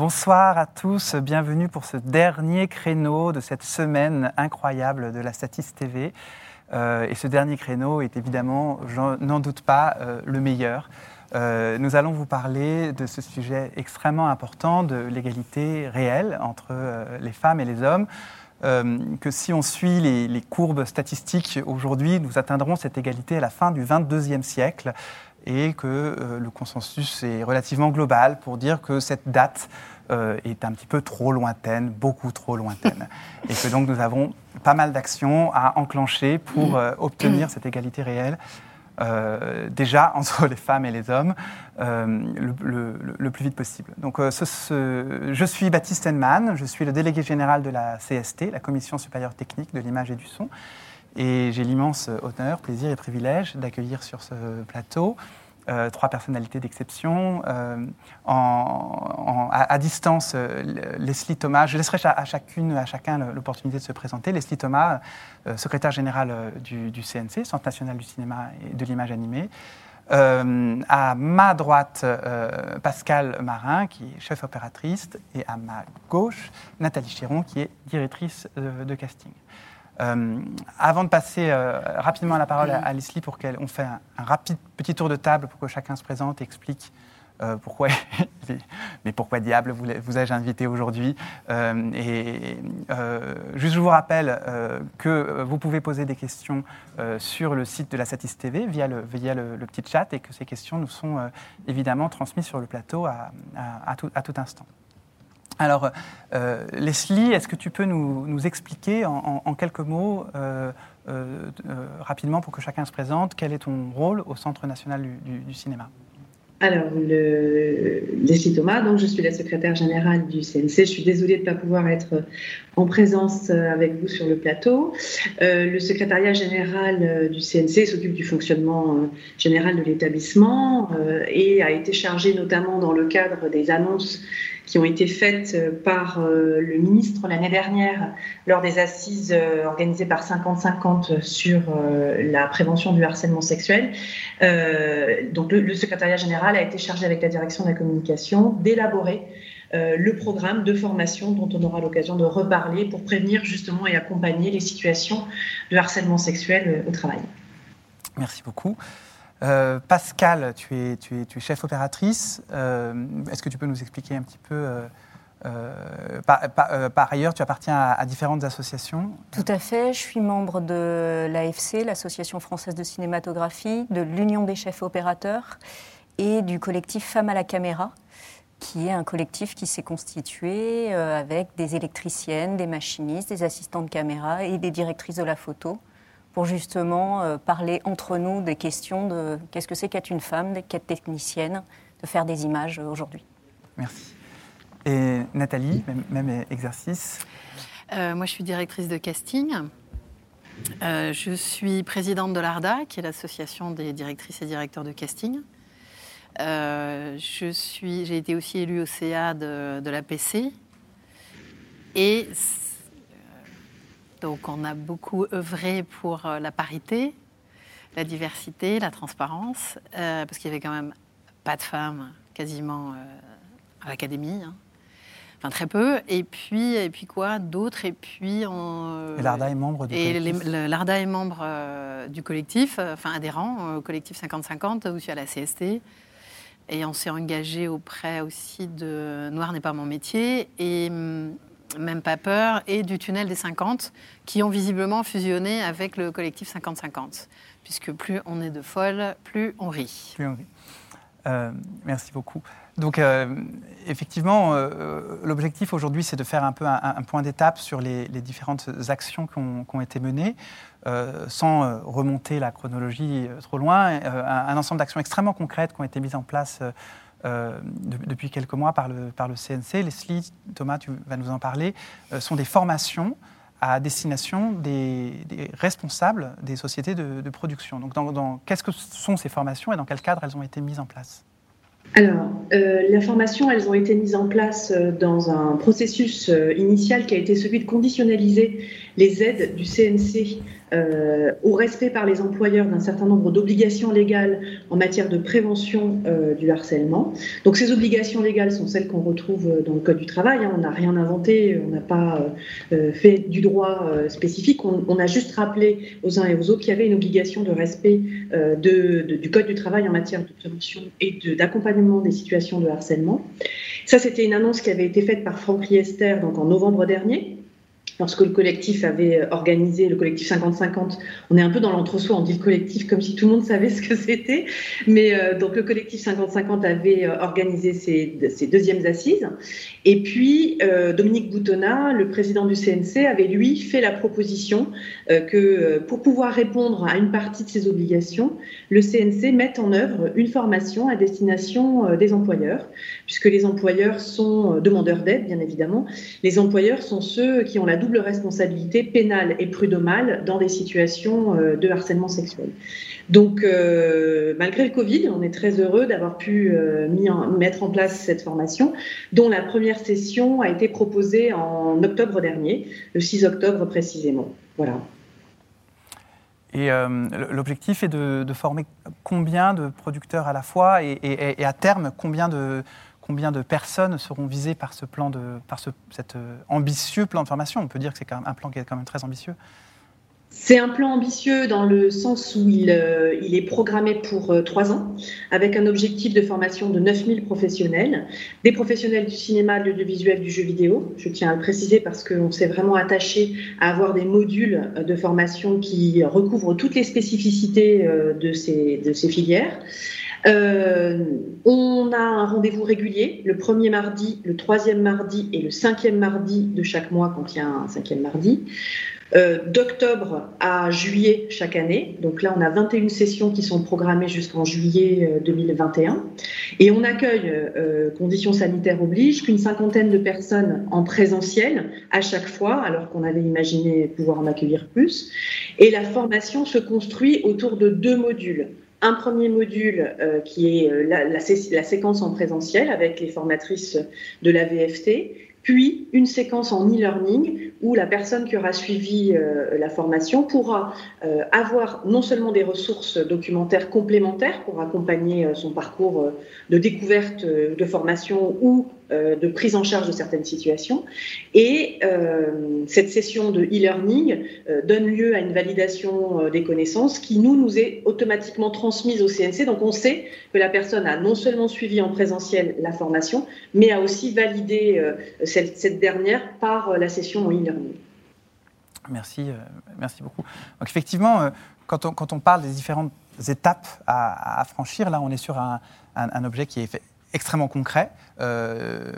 Bonsoir à tous, bienvenue pour ce dernier créneau de cette semaine incroyable de la Statis TV. Euh, et ce dernier créneau est évidemment, je n'en doute pas, euh, le meilleur. Euh, nous allons vous parler de ce sujet extrêmement important de l'égalité réelle entre les femmes et les hommes. que si on suit les, les courbes statistiques aujourd'hui, nous atteindrons cette égalité à la fin du 22e siècle et que euh, le consensus est relativement global pour dire que cette date euh, est un petit peu trop lointaine, beaucoup trop lointaine. et que donc nous avons pas mal d'actions à enclencher pour euh, obtenir cette égalité réelle. déjà entre les femmes et les hommes le, plus vite possible. Donc, je suis Baptiste Henman, je suis le délégué général de la CST, la Commission supérieure technique de l'image et du son. Et j'ai l'immense honneur, plaisir et privilège d'accueillir sur ce plateau euh, trois personnalités d'exception. Euh, à, distance, euh, Leslie Thomas, je laisserai à chacune, à chacun l'opportunité de se présenter. Leslie Thomas, secrétaire général du, du, CNC, Centre national du cinéma et de l'image animée. à ma droite, Pascal Marin, qui est chef opératrice, et à ma gauche, Nathalie Chiron, qui est directrice de casting. Euh, avant de passer euh, rapidement la parole à, Leslie pour qu'on fasse un, rapide petit tour de table pour que chacun se présente et explique euh, pourquoi, mais pourquoi diable vous, vous ai-je invité aujourd'hui? Et juste, je vous rappelle que vous pouvez poser des questions sur le site de la Satis TV via le, via le, petit chat et que ces questions nous sont évidemment transmises sur le plateau à, à, tout, à tout instant. Alors, euh, Leslie, est-ce que tu peux nous, expliquer en, quelques mots, euh, euh, rapidement, pour que chacun se présente, quel est ton rôle au Centre national du, cinéma? Alors, le, Leslie Thomas, donc je suis la secrétaire générale du CNC. Je suis désolée de ne pas pouvoir être en présence avec vous sur le plateau. le secrétariat général du CNC s'occupe du fonctionnement général de l'établissement et a été chargé notamment dans le cadre des annonces qui ont été faites euh, par euh, le ministre l'année dernière lors des assises euh, organisées par 50-50 sur la prévention du harcèlement sexuel. donc le, secrétariat général a été chargé avec la direction de la communication d'élaborer le programme de formation dont on aura l'occasion de reparler pour prévenir justement et accompagner les situations de harcèlement sexuel au travail. Merci beaucoup. Euh, Pascal, tu es, chef opératrice. Euh, est-ce que tu peux nous expliquer un petit peu euh, par, ailleurs, tu appartiens à, différentes associations? Tout à fait. Je suis membre de l'AFC, l'Association française de cinématographie, de l'Union des chefs opérateurs et du collectif Femmes à la caméra, qui est un collectif qui s'est constitué avec des électriciennes, des machinistes, des assistants de caméra et des directrices de la photo pour justement euh, parler entre nous des questions de qu'est-ce que c'est qu'être une femme, qu'être technicienne, de faire des images aujourd'hui. Merci. Et Nathalie, même, exercice euh, Moi, je suis directrice de casting. Euh, je suis présidente de l'ARDA, qui est l'association des directrices et directeurs de casting. je suis, j'ai été aussi élue au CA de, de la PC. Et donc on a beaucoup œuvré pour euh, la parité, la diversité, la transparence, euh, parce qu'il y avait quand même pas de femmes quasiment euh, à l'académie. Hein. Enfin, très peu. Et puis, et puis quoi D'autres. Et puis. On, et l'ARDA est membre du et collectif L'ARDA est membre du collectif, enfin adhérent au collectif 50-50, aussi à la CST. Et on s'est engagé auprès aussi de Noir n'est pas mon métier. Et hum, même pas peur, et du tunnel des 50, qui ont visiblement fusionné avec le collectif 50-50. Puisque plus on est de folles, plus on rit. Plus on rit. Euh, merci beaucoup. Donc, euh, effectivement, euh, l'objectif aujourd'hui, c'est de faire un peu un, point d'étape sur les, différentes actions qui ont, été menées, sans remonter la chronologie trop loin. un, ensemble d'actions extrêmement concrètes qui ont été mises en place euh, depuis quelques mois par le, par le CNC. Leslie, Thomas, tu vas nous en parler, euh, sont des formations à destination des, responsables des sociétés de, production. Donc, qu'est-ce que sont ces formations et dans quel cadre elles ont été mises en place? Alors, euh, les formations, elles ont été mises en place dans un processus initial qui a été celui de conditionnaliser les aides du CNC euh, au respect par les employeurs d'un certain nombre d'obligations légales en matière de prévention euh, du harcèlement. Donc ces obligations légales sont celles qu'on retrouve dans le Code du travail. Hein. On n'a rien inventé, on n'a pas euh, fait du droit spécifique. On, a juste rappelé aux uns et aux autres qu'il y avait une obligation de respect du Code du travail en matière de prévention et d'accompagnement des situations de harcèlement. Ça, c'était une annonce qui avait été faite par Franck Riester donc en novembre dernier lorsque le collectif avait organisé, le collectif 50-50, on est un peu dans l'entre-soi, on dit le collectif comme si tout le monde savait ce que c'était, mais euh, donc le collectif 50-50 avait euh, organisé ses, deuxièmes assises, et puis euh, Dominique Boutonnat, le président du CNC, avait lui fait la proposition que pour pouvoir répondre à une partie de ses obligations, le CNC mette en œuvre une formation à destination des employeurs, puisque les employeurs sont demandeurs d'aide, bien évidemment, les employeurs sont ceux qui ont la double responsabilité pénale et prud'homale dans des situations euh, de harcèlement sexuel. Donc, euh, malgré le Covid, on est très heureux d'avoir pu euh, mettre en place cette formation, dont la première session a été proposée en octobre dernier, le 6 octobre précisément. Voilà. Et l'objectif est de, former combien de producteurs à la fois et à terme combien de, combien de personnes seront visées par ce plan de, par ce, cet euh, ambitieux plan de formation On peut dire que c'est quand même un plan qui est quand même très ambitieux. C'est un plan ambitieux dans le sens où il, euh, il est programmé pour euh, trois ans, avec un objectif de formation de 9000 professionnels, des professionnels du cinéma, de l'audiovisuel, du jeu vidéo. Je tiens à le préciser parce qu'on s'est vraiment attaché à avoir des modules de formation qui recouvrent toutes les spécificités de ces, de ces filières. Euh, on a un rendez-vous régulier, le premier mardi, le troisième mardi et le cinquième mardi de chaque mois quand il y a un cinquième mardi. Euh, d'octobre à juillet chaque année. Donc là, on a 21 sessions qui sont programmées jusqu'en juillet 2021. Euh, et on accueille, conditions sanitaires obligent, qu'une cinquantaine de personnes en présentiel à chaque fois, alors qu'on avait imaginé pouvoir en accueillir plus. Et la formation se construit autour de deux modules un premier module euh, qui est euh, la, séquence en présentiel avec les formatrices de la VFT, puis une séquence en e-learning où la personne qui aura suivi euh, la formation pourra avoir non seulement des ressources documentaires complémentaires pour accompagner son parcours de découverte de formation ou euh, de prise en charge de certaines situations. Et euh, cette session de e-learning euh, donne lieu à une validation des connaissances qui, nous, nous est automatiquement transmise au CNC. Donc on sait que la personne a non seulement suivi en présentiel la formation, mais a aussi validé cette, dernière par la session en e-learning. Merci, merci beaucoup. Donc effectivement, quand on, quand on, parle des différentes étapes à, franchir, là on est sur un, un objet qui est fait extrêmement concret. Euh,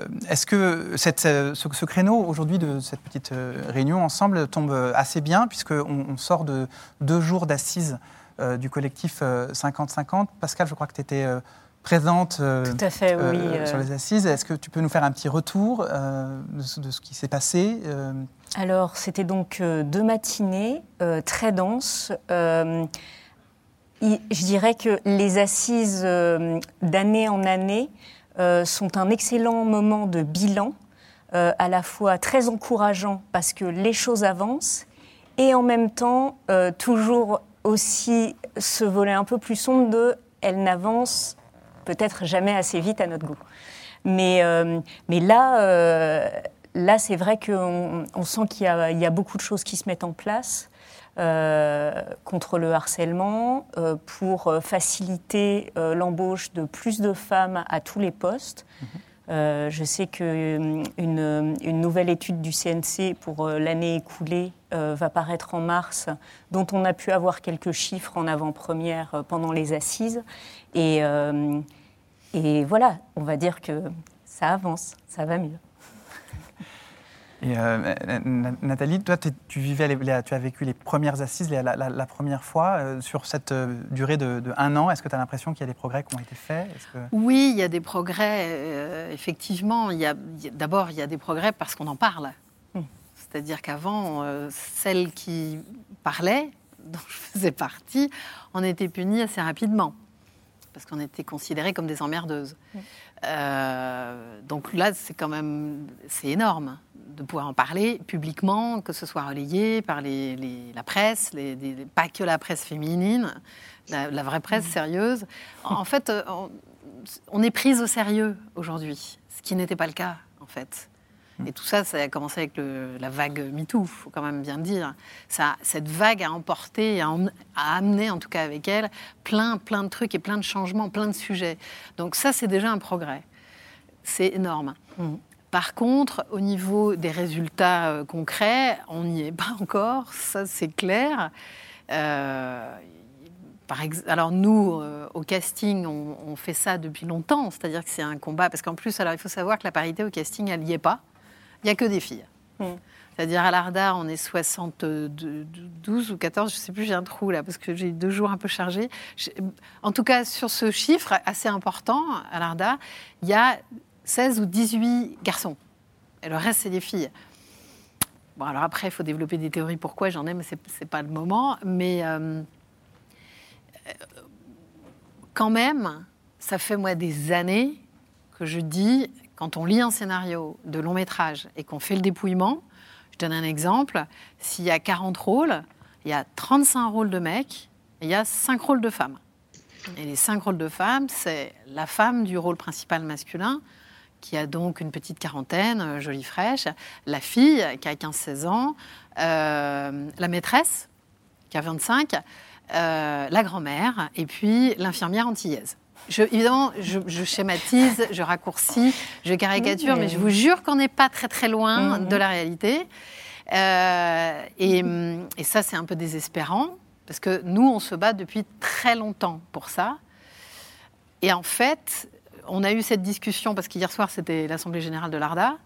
euh, est-ce que cette, ce, créneau aujourd'hui de cette petite euh, réunion ensemble tombe assez bien puisqu'on on sort de deux jours d'assises du collectif 50-50 Pascal, je crois que tu étais présente Tout à fait, oui. sur les assises. Est-ce que tu peux nous faire un petit retour de, ce qui s'est passé Alors, c'était donc deux matinées très denses je dirais que les assises euh, d'année en année euh, sont un excellent moment de bilan, euh, à la fois très encourageant parce que les choses avancent et en même temps toujours aussi ce volet un peu plus sombre de elles n'avancent peut-être jamais assez vite à notre goût. Mais, mais là, là c'est vrai qu'on on sent qu'il y, y, a beaucoup de choses qui se mettent en place. Euh, contre le harcèlement, euh, pour euh, faciliter l'embauche de plus de femmes à tous les postes. Mhm. je sais qu'une une nouvelle étude du CNC pour l'année écoulée va paraître en mars, dont on a pu avoir quelques chiffres en avant-première pendant les assises. Et, et voilà, on va dire que ça avance, ça va mieux. Et euh, Nathalie, toi, tu, vivais tu as vécu les premières assises la, première fois. Euh, sur cette euh, durée de, un an, est-ce que tu as l'impression qu'il y a des progrès qui ont été faits? Oui, il y a des progrès. effectivement, d'abord, il y a des progrès parce qu'on en parle. Hmm. C'est-à-dire qu'avant, celles qui parlaient, dont je faisais partie, on était punies assez rapidement parce qu'on était considérées comme des emmerdeuses. Hmm. donc là, c'est quand même c'est énorme de pouvoir en parler publiquement, que ce soit relayé par les, les- la presse, les- pas que la presse féminine, la, la vraie presse sérieuse. En fait, euh, on, on est prise au sérieux aujourd'hui, ce qui n'était pas le cas, en fait. Et tout ça, ça a commencé avec le- la vague MeToo, il faut quand même bien dire. Ça, cette vague a emporté, a, amené en tout cas avec elle plein, plein de trucs et plein de changements, plein de sujets. Donc ça, c'est déjà un progrès. C'est énorme. Par contre, au niveau des résultats euh, concrets, on n'y est pas encore, ça c'est clair. Euh, par ex- alors nous, euh, au casting, on, on fait ça depuis longtemps, c'est-à-dire que c'est un combat, parce qu'en plus, alors il faut savoir que la parité au casting, elle n'y est pas. Il n'y a que des filles. Mm. C'est-à-dire à l'ARDA, on est 72 ou 14, je ne sais plus, j'ai un trou là, parce que j'ai eu deux jours un peu chargés. En tout cas, sur ce chiffre assez important, à l'ARDA, il y a 16 ou 18 garçons. Et le reste, c'est des filles. Bon, alors après, il faut développer des théories pourquoi j'en ai, mais ce n'est pas le moment. Mais euh, euh, quand même, ça fait moi des années que je dis, quand on lit un scénario de long métrage et qu'on fait le dépouillement, je donne un exemple, s'il y a 40 rôles, il y a 35 rôles de mecs et il y a 5 rôles de femmes. Et les 5 rôles de femmes, c'est la femme du rôle principal masculin, qui a donc une petite quarantaine, euh, jolie fraîche, la fille qui a 15-16 ans, euh, la maîtresse qui a 25, euh, la grand-mère et puis l'infirmière antillaise. Je, évidemment, je, je schématise, je raccourcis, je caricature, Oui, mais- mais je vous jure qu'on n'est pas très très loin Mhm. de la réalité. Euh, et, et ça, c'est un peu désespérant, parce que nous, on se bat depuis très longtemps pour ça. Et en fait, on a eu cette discussion, parce qu'hier soir, c'était l'Assemblée générale de l'ARDA.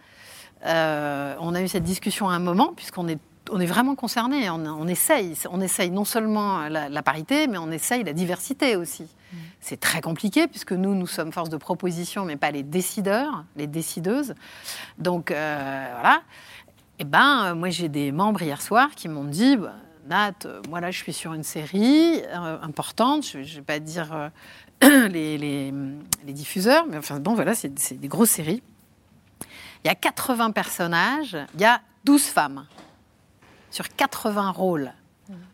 Euh, on a eu cette discussion à un moment, puisqu'on est, on est vraiment concerné. On, on essaye. On essaye non seulement la, la parité, mais on essaye la diversité aussi. C'est très compliqué, puisque nous, nous sommes force de proposition, mais pas les décideurs, les décideuses. Donc, euh, voilà. Eh ben, euh, moi, j'ai des membres hier soir qui m'ont dit bah, Nat, euh, moi là, je suis sur une série importante. Je ne vais pas dire les, diffuseurs, mais enfin, bon, voilà, c'est c'est des grosses séries. Il y a 80 personnages, il y a 12 femmes. Sur 80 rôles,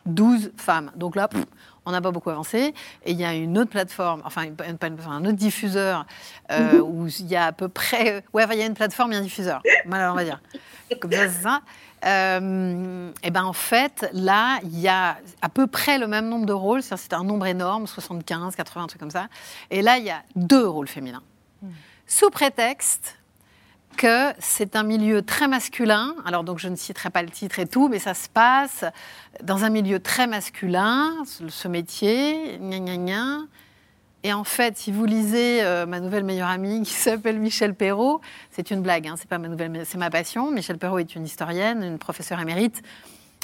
12 femmes. Donc là, pff, on n'a pas beaucoup avancé. Et il y a une autre plateforme, enfin, une- un autre diffuseur, euh, où il y a à peu près. Ouais, enfin, il y a une plateforme et un diffuseur. Voilà, on va dire. Comme ça, c'est ça. Euh, et ben en fait, là, il y a à peu près le même nombre de rôles. C'est un nombre énorme, 75, 80, un truc comme ça. Et là, il y a deux rôles féminins. Sous prétexte que c'est un milieu très masculin. Alors donc je ne citerai pas le titre et tout, mais ça se passe dans un milieu très masculin, ce métier, gna. Et en fait, si vous lisez euh, ma nouvelle meilleure amie qui s'appelle Michel Perrault, c'est une blague, hein, c'est pas ma nouvelle, c'est ma passion. Michel Perrault est une historienne, une professeure émérite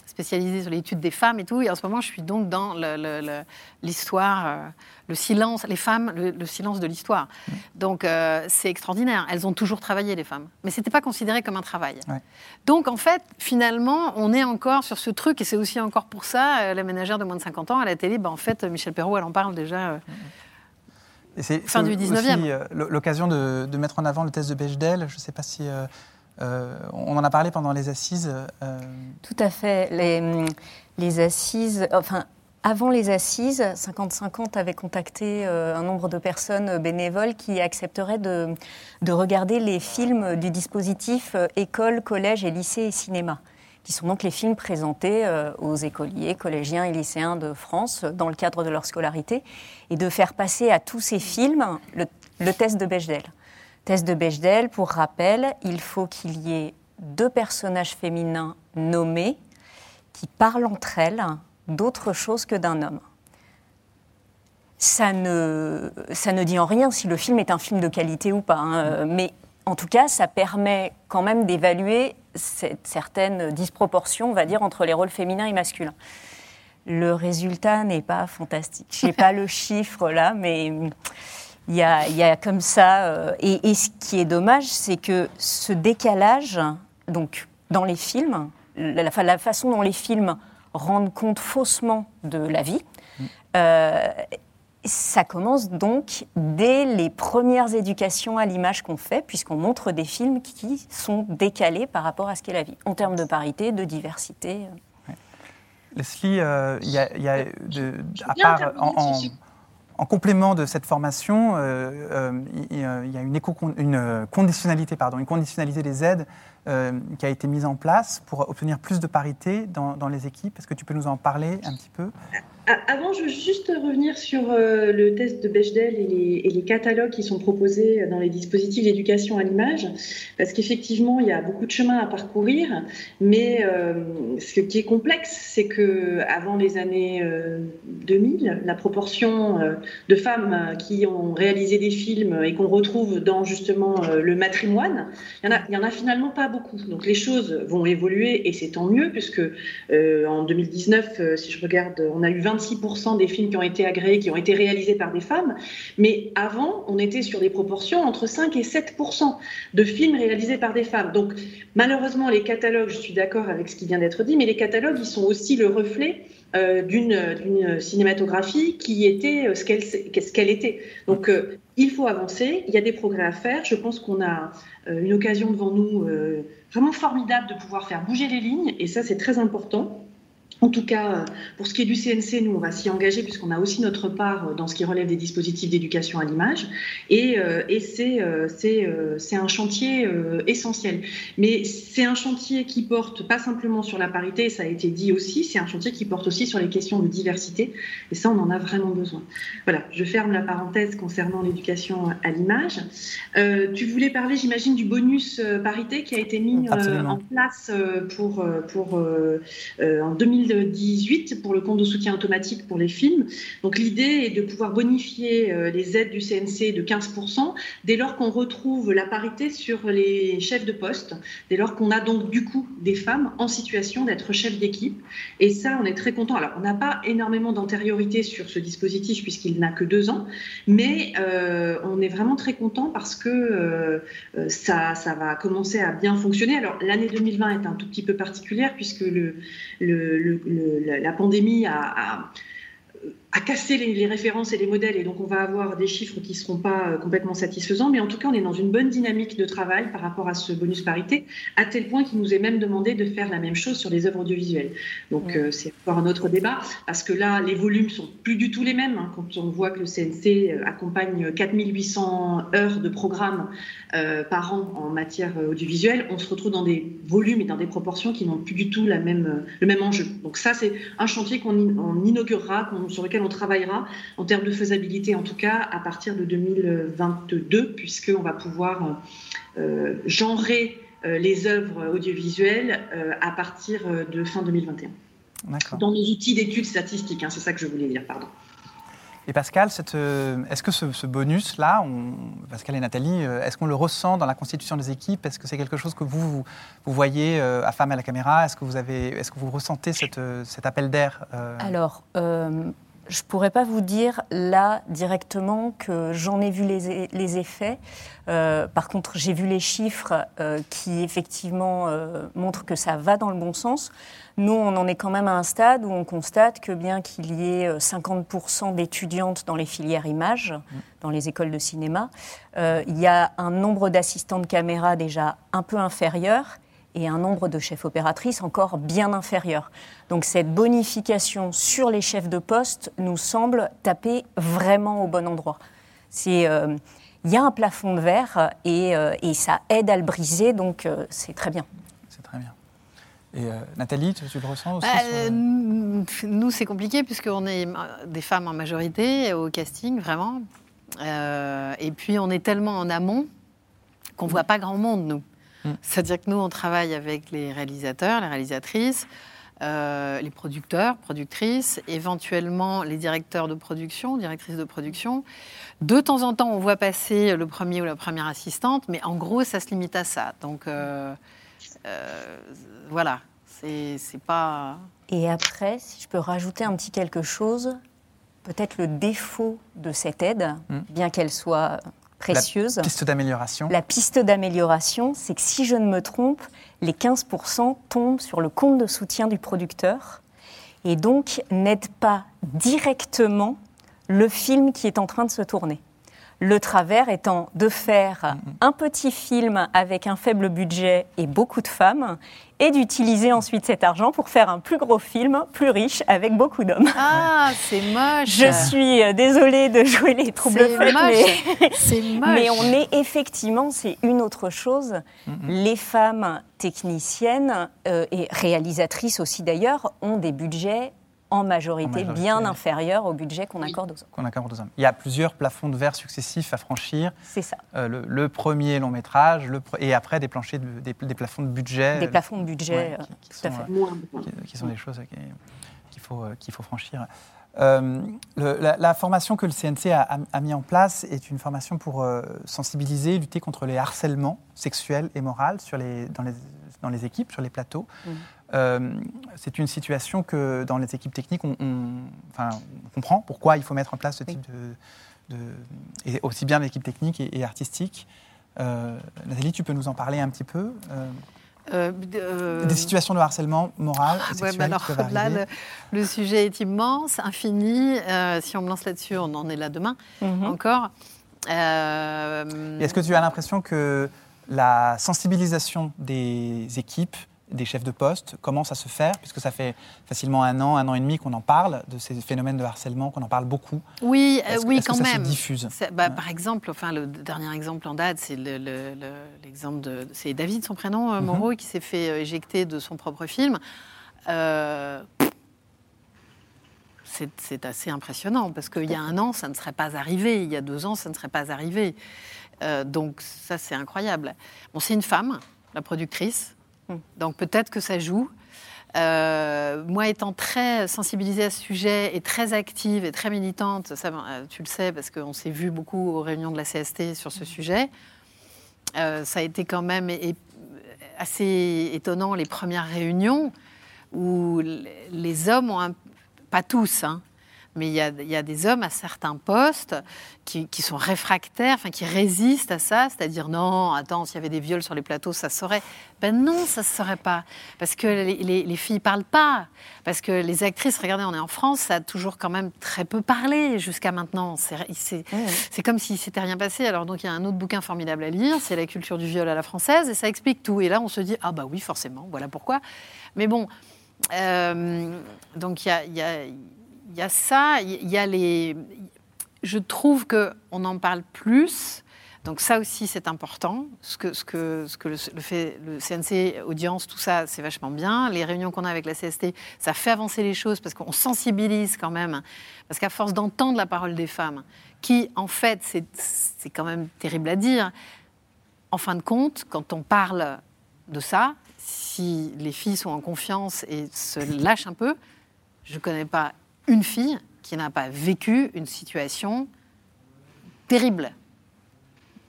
spécialisée sur l'étude des femmes et tout. Et en ce moment, je suis donc dans le- le- le- l'histoire, euh, le silence, les femmes, le, le silence de l'histoire. Donc euh, c'est extraordinaire. Elles ont toujours travaillé, les femmes. Mais c'était pas considéré comme un travail. Ouais. Donc en fait, finalement, on est encore sur ce truc, et c'est aussi encore pour ça, euh, la ménagère de moins de 50 ans à la télé, ben, en fait, Michel Perrault, elle en parle déjà. Et c'est Fin du aussi, 19e. euh, l'occasion de, de mettre en avant le test de Bechdel. Je ne sais pas si euh, euh, on en a parlé pendant les assises. euh, Tout à fait. Les, assises, enfin, avant les assises, 50-50 avait contacté euh, un nombre de personnes bénévoles qui accepteraient de, de regarder les films du dispositif école, collège et lycée et cinéma, qui sont donc les films présentés aux écoliers, collégiens et lycéens de France dans le cadre de leur scolarité, et de faire passer à tous ces films le, le test de Bechdel. Test de Bechdel, pour rappel, il faut qu'il y ait deux personnages féminins nommés qui parlent entre elles d'autre chose que d'un homme. Ça ne, ça ne dit en rien si le film est un film de qualité ou pas, hein, mais en tout cas, ça permet quand même d'évaluer cette certaine disproportion, on va dire, entre les rôles féminins et masculins. Le résultat n'est pas fantastique. Je n'ai pas le chiffre là, mais il y a, il y a comme ça. euh, et, et ce qui est dommage, c'est que ce décalage, donc dans les films, la, la- la façon dont les films rendent compte faussement de la vie, euh, ça commence donc dès les premières éducations à l'image qu'on fait, puisqu'on montre des films qui sont décalés par rapport à ce qu'est la vie, en termes de parité, de diversité. Leslie, euh, il y a, y a de, à part en, en, complément de cette formation, euh, euh, il y a une, une conditionnalité des aides qui a été mise en place pour obtenir plus de parité dans, les équipes. Est-ce que tu peux nous en parler un petit peu? Ah, avant, je veux juste revenir sur euh, le test de Bechdel et les, catalogues qui sont proposés dans les dispositifs d'éducation à l'image, parce qu'effectivement, il y a beaucoup de chemin à parcourir, mais euh, ce qui est complexe, c'est que avant les années 2000, euh, la proportion de femmes qui ont réalisé des films et qu'on retrouve dans justement le matrimoine, il y, en a, il y en a finalement pas beaucoup. Donc les choses vont évoluer et c'est tant mieux, puisque en 2019, si je regarde, on a eu 20 26% des films qui ont été agréés, qui ont été réalisés par des femmes. Mais avant, on était sur des proportions entre 5 et 7% de films réalisés par des femmes. Donc, malheureusement, les catalogues, je suis d'accord avec ce qui vient d'être dit, mais les catalogues, ils sont aussi le reflet euh, d'une cinématographie qui était euh, ce qu'elle était. Donc, euh, il faut avancer, il y a des progrès à faire. Je pense qu'on a une occasion devant nous vraiment formidable de pouvoir faire bouger les lignes, et ça, c'est très important. En tout cas, pour ce qui est du CNC, nous, on va s'y engager puisqu'on a aussi notre part dans ce qui relève des dispositifs d'éducation à l'image. Et, euh, et c'est, euh, euh, un chantier essentiel. Mais c'est un chantier qui porte pas simplement sur la parité, ça a été dit aussi, c'est un chantier qui porte aussi sur les questions de diversité. Et ça, on en a vraiment besoin. Voilà, je ferme la parenthèse concernant l'éducation à l'image. tu voulais parler, j'imagine, du bonus parité qui a été mis en place pour, pour en 2000 18 pour le compte de soutien automatique pour les films. Donc l'idée est de pouvoir bonifier euh, les aides du CNC de 15% dès lors qu'on retrouve la parité sur les chefs de poste, dès lors qu'on a donc du coup des femmes en situation d'être chef d'équipe. Et ça, on est très content. Alors on n'a pas énormément d'antériorité sur ce dispositif puisqu'il n'a que deux ans, mais euh, on est vraiment très content parce que euh, ça, ça va commencer à bien fonctionner. Alors l'année 2020 est un tout petit peu particulière puisque le, le la pandémie a, à casser les, références et les modèles, et donc on va avoir des chiffres qui ne seront pas euh, complètement satisfaisants, mais en tout cas, on est dans une bonne dynamique de travail par rapport à ce bonus parité, à tel point qu'il nous est même demandé de faire la même chose sur les œuvres audiovisuelles. Donc euh, c'est encore un autre débat, parce que là, les volumes sont plus du tout les mêmes. Hein. quand on voit que le CNC euh, accompagne 4800 heures de programme par an en matière audiovisuelle, on se retrouve dans des volumes et dans des proportions qui n'ont plus du tout la même, le même enjeu. Donc ça, c'est un chantier qu'on inaugurera, sur lequel on travaillera en termes de faisabilité, en tout cas à partir de 2022, puisqu'on va pouvoir euh, genrer euh, les œuvres audiovisuelles euh, à partir de fin 2021. Dans nos outils d'études statistiques, hein, c'est ça que je voulais dire, pardon. Et Pascal, est-ce que ce, bonus-là, Pascal et Nathalie, est-ce qu'on le ressent dans la constitution des équipes? Est-ce que c'est quelque chose que vous, vous, voyez à femme à la caméra? Est-ce que, vous avez, est-ce que vous ressentez cette, cet appel d'air Alors, je ne pourrais pas vous dire là directement que j'en ai vu les, effets. Euh, par contre, j'ai vu les chiffres euh, qui effectivement euh, montrent que ça va dans le bon sens. Nous, on en est quand même à un stade où on constate que bien qu'il y ait 50% d'étudiantes dans les filières images, dans les écoles de cinéma, il y a un nombre d'assistants de caméra déjà un peu inférieur et un nombre de chefs opératrices encore bien inférieur. Donc cette bonification sur les chefs de poste nous semble taper vraiment au bon endroit. C'est euh, il y a un plafond de verre et, euh, et ça aide à le briser, donc euh, c'est très bien. C'est très bien. Et Nathalie, tu, le ressens aussi bah, Nous, c'est compliqué puisqu'on est des femmes en majorité au casting, vraiment. et puis, on est tellement en amont qu'on ne voit pas grand monde, nous. Mm. C'est-à-dire que nous, on travaille avec les réalisateurs, les réalisatrices, euh, les producteurs, productrices, éventuellement les directeurs de production, directrices de production. De temps en temps, on voit passer le premier ou la première assistante, mais en gros, ça se limite à ça. Donc, euh, euh, voilà, c'est pas. Et après, si je peux rajouter un petit quelque chose, peut-être le défaut de cette aide, mm. bien qu'elle soit précieuse. La piste d'amélioration. La piste d'amélioration, c'est que si je ne me trompe, les 15% tombent sur le compte de soutien du producteur et donc n'aident pas directement le film qui est en train de se tourner. Le travers étant de faire un petit film avec un faible budget et beaucoup de femmes, et d'utiliser ensuite cet argent pour faire un plus gros film, plus riche, avec beaucoup d'hommes. Ah, c'est moche. Je suis euh, désolée de jouer les troubles faits, mais... C'est moche. Mais on est effectivement, c'est une autre chose. Les femmes techniciennes euh, et réalisatrices aussi d'ailleurs ont des budgets en majorité, En majorité. bien inférieurs au budget qu'on accorde aux hommes. qu'on accorde aux hommes. Il y a plusieurs plafonds de verre successifs à franchir. C'est ça. Euh, le, le premier long métrage, le et après des planchers, de- des, des plafonds de budget. Des plafonds de budget, ouais, qui- qui tout à sont, fait. euh, Moins. qui, qui sont des choses euh, qui- qu'il faut, euh, qu'il faut franchir. Euh, le- la, la formation que le CNC a, a- a mis en place est une formation pour euh, sensibiliser, lutter contre les harcèlements sexuels et moraux sur les, dans, les, dans les équipes, sur les plateaux. Mhm. Euh, c'est une situation que dans les équipes techniques, on, on- enfin, on comprend pourquoi il faut mettre en place ce Oui. type de, de- et aussi bien l'équipe technique et, et artistique. Euh, Nathalie, tu peux nous en parler un petit peu euh, Des situations de harcèlement moral et Ouais, sexuel bah alors qui peuvent là, arriver. le, le sujet est immense, infini. Euh, si on me lance là-dessus, on en est là demain Mhm. encore. Euh, Est-ce que tu as l'impression que la sensibilisation des équipes, des chefs de poste, commence à se faire, puisque ça fait facilement un an, un an et demi qu'on en parle, de ces phénomènes de harcèlement, qu'on en parle beaucoup Oui, euh, oui, que quand ça même. se diffuse bah, Ouais. Par exemple, enfin, le dernier exemple en date, c'est le- le- le- l'exemple de. C'est David, son prénom, euh, Mhm. Moreau, qui s'est fait euh, éjecter de son propre film. Euh, c'est c'est assez impressionnant parce qu'il y a un an, ça ne serait pas arrivé. Il y a deux ans, ça ne serait pas arrivé. Euh, donc, ça, c'est incroyable. Bon, c'est une femme, la productrice. Mm. Donc, peut-être que ça joue. Euh, moi, étant très sensibilisée à ce sujet et très active et très militante, ça, euh, tu le sais parce qu'on s'est vu beaucoup aux réunions de la CST sur ce sujet, euh, ça a été quand même assez étonnant les premières réunions où les hommes ont un, pas tous, hein, mais il y, a, il y a des hommes à certains postes qui, qui sont réfractaires, enfin qui résistent à ça, c'est-à-dire non, attends, s'il y avait des viols sur les plateaux, ça se saurait. Ben non, ça se saurait pas, parce que les, les, les filles parlent pas, parce que les actrices, regardez, on est en France, ça a toujours quand même très peu parlé jusqu'à maintenant. C'est comme s'il s'était rien passé. Alors donc il y a un autre bouquin formidable à lire, c'est La culture du viol à la française, et ça explique tout. Et là on se dit ah bah oui forcément, voilà pourquoi. Mais bon, euh, donc il y a, il y a- il y a ça, il y a les. Je trouve que on en parle plus. Donc ça aussi c'est important. Ce que, ce que, ce que le, le fait, le CNC, audience, tout ça, c'est vachement bien. Les réunions qu'on a avec la CST, ça fait avancer les choses parce qu'on sensibilise quand même. Parce qu'à force d'entendre la parole des femmes, qui en fait, c'est c'est quand même terrible à dire, en fin de compte, quand on parle de ça, si les filles sont en confiance et se lâchent un peu, je ne connais pas une fille qui n'a pas vécu une situation terrible.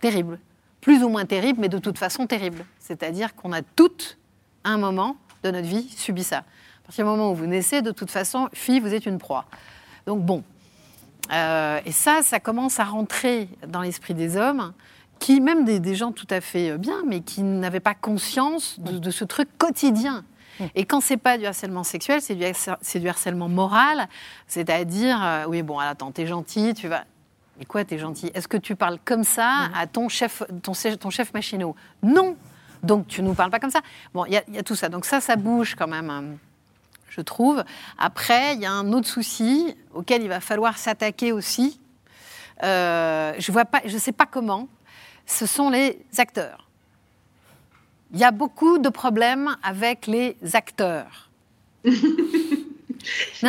Terrible. Plus ou moins terrible, mais de toute façon terrible. C'est-à-dire qu'on a toutes, à un moment de notre vie, subi ça. À partir du moment où vous naissez, de toute façon, fille, vous êtes une proie. Donc bon. Euh, et ça, ça commence à rentrer dans l'esprit des hommes, qui, même des, gens tout à fait euh, bien, mais qui n'avaient pas conscience de ce truc quotidien. Et quand c'est pas du harcèlement sexuel, c'est du, harcèlement moral, c'est-à-dire, euh, oui, bon, attends, t'es gentil, tu vas. Mais quoi, t'es gentil? Est-ce que tu parles comme ça à ton chef, ton, chef- ton chef machinot? Non Donc tu nous parles pas comme ça. Bon, il y, a- il y a tout ça. Donc ça, ça bouge quand même. hein, je trouve. Après, il y a un autre souci auquel il va falloir s'attaquer aussi. Euh, je je sais pas comment. Ce sont les acteurs. Il y a beaucoup de problèmes avec les acteurs. non,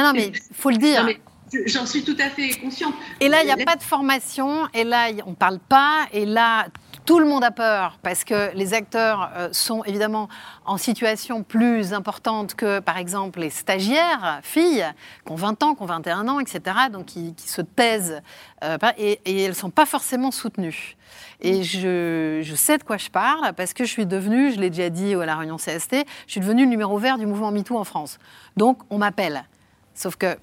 non, mais faut le dire. Non, mais je- J'en suis tout à fait consciente. Et là, il n'y a pas de formation, et là, on ne parle pas, et là, tout le monde a peur, parce que les acteurs euh, sont évidemment en situation plus importante que, par exemple, les stagiaires, filles, qui ont 20 ans, qui ont 21 ans, etc., donc qui, se taisent, euh, et, elles ne sont pas forcément soutenues. Et je, sais de quoi je parle, parce que je suis devenue, je l'ai déjà dit à la réunion CST, je suis devenue le numéro vert du mouvement MeToo en France. Donc, on m'appelle. Sauf que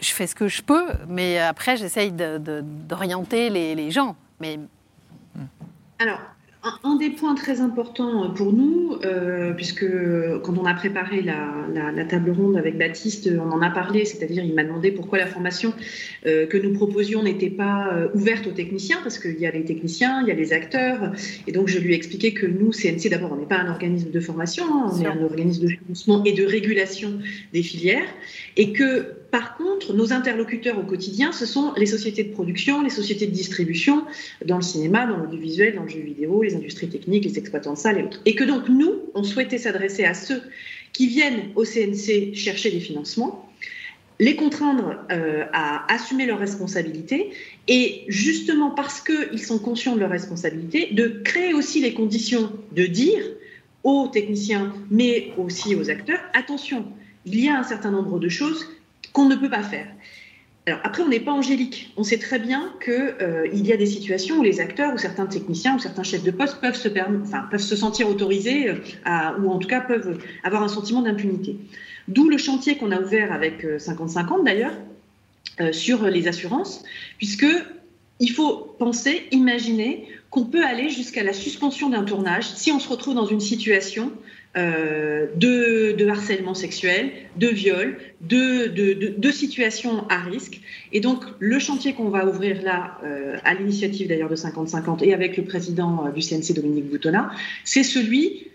je fais ce que je peux, mais après, j'essaye d'orienter les, les gens. Mais Alors, un, des points très importants pour nous, euh, puisque quand on a préparé la, table ronde avec Baptiste, on en a parlé, c'est-à-dire il m'a demandé pourquoi la formation euh, que nous proposions n'était pas euh, ouverte aux techniciens, parce qu'il y a les techniciens, il y a les acteurs, et donc je lui ai expliqué que nous, CNC, d'abord, on n'est pas un organisme de formation, hein, on est un organisme de financement et de régulation des filières, et que par contre, nos interlocuteurs au quotidien, ce sont les sociétés de production, les sociétés de distribution, dans le cinéma, dans l'audiovisuel, dans le jeu vidéo, les industries techniques, les exploitants de salles et autres. Et que donc, nous, on souhaitait s'adresser à ceux qui viennent au CNC chercher des financements, les contraindre euh, à assumer leurs responsabilités et justement parce qu'ils sont conscients de leurs responsabilités, de créer aussi les conditions de dire aux techniciens, mais aussi aux acteurs, attention, il y a un certain nombre de choses qu'on ne peut pas faire. Après, on n'est pas angélique. On sait très bien qu'il euh, y a des situations où les acteurs ou certains techniciens ou certains chefs de poste peuvent se, enfin, peuvent se sentir autorisés euh, à, ou en tout cas peuvent avoir un sentiment d'impunité. D'où le chantier qu'on a ouvert avec 50-50 euh, d'ailleurs sur les assurances, puisque il faut penser, imaginer qu'on peut aller jusqu'à la suspension d'un tournage si on se retrouve dans une situation euh, de, harcèlement sexuel, de viol, de, situations à risque. Et donc, le chantier qu'on va ouvrir là, euh, à l'initiative d'ailleurs de 50-50 et avec le président euh, du CNC, Dominique Boutonna, c'est celui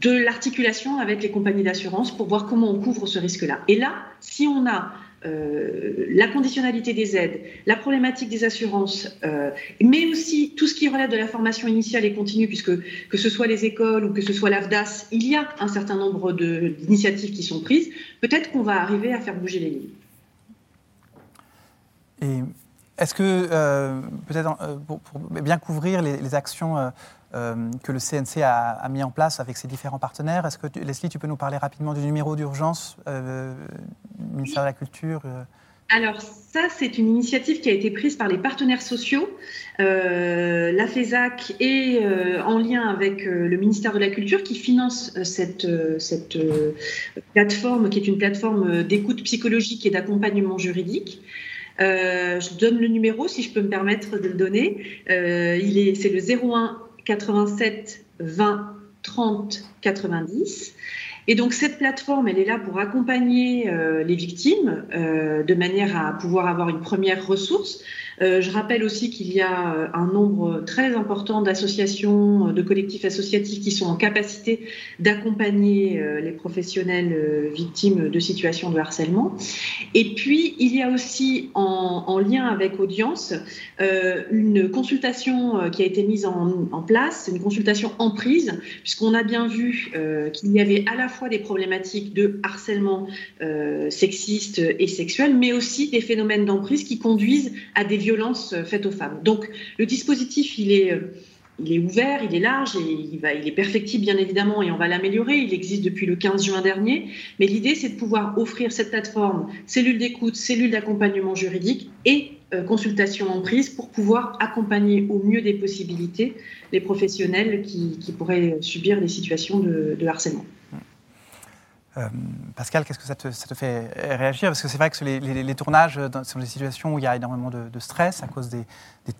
de l'articulation avec les compagnies d'assurance pour voir comment on couvre ce risque-là. Et là, si on a euh, la conditionnalité des aides, la problématique des assurances, euh, mais aussi tout ce qui relève de la formation initiale et continue, puisque que ce soit les écoles ou que ce soit l'AFDAS, il y a un certain nombre d'initiatives qui sont prises. Peut-être qu'on va arriver à faire bouger les lignes. Est-ce que, euh, peut-être pour, bien couvrir les actions que le CNC a, mis en place avec ses différents partenaires. Est-ce que, Leslie, tu peux nous parler rapidement du numéro d'urgence euh, du ministère de la Culture euh? Alors ça, c'est une initiative qui a été prise par les partenaires sociaux, la FESAC et en lien avec le ministère de la Culture qui finance cette, cette plateforme qui est une plateforme d'écoute psychologique et d'accompagnement juridique. je donne le numéro si je peux me permettre de le donner. il est, c'est le 01 87 20 30 90. Et donc cette plateforme, elle est là pour accompagner euh, les victimes euh, de manière à pouvoir avoir une première ressource. Euh, je rappelle aussi qu'il y a euh, un nombre très important d'associations, euh, de collectifs associatifs qui sont en capacité d'accompagner les professionnels victimes de situations de harcèlement. Et puis, il y a aussi en, lien avec Audience une consultation qui a été mise en, place, une consultation en prise, puisqu'on a bien vu qu'il y avait à la fois des problématiques de harcèlement sexiste et sexuel, mais aussi des phénomènes d'emprise qui conduisent à des violences violences euh, faites aux femmes. Donc le dispositif, il est, euh, il est ouvert, il est large et il, est perfectible bien évidemment et on va l'améliorer. Il existe depuis le 15 juin dernier. Mais l'idée, c'est de pouvoir offrir cette plateforme, cellule d'écoute, cellule d'accompagnement juridique et euh, consultation en prise pour pouvoir accompagner au mieux des possibilités les professionnels qui, pourraient subir des situations de harcèlement. Euh, Pascal, qu'est-ce que ça te, fait réagir? Parce que c'est vrai que les, tournages sont des situations où il y a énormément de, stress à cause des,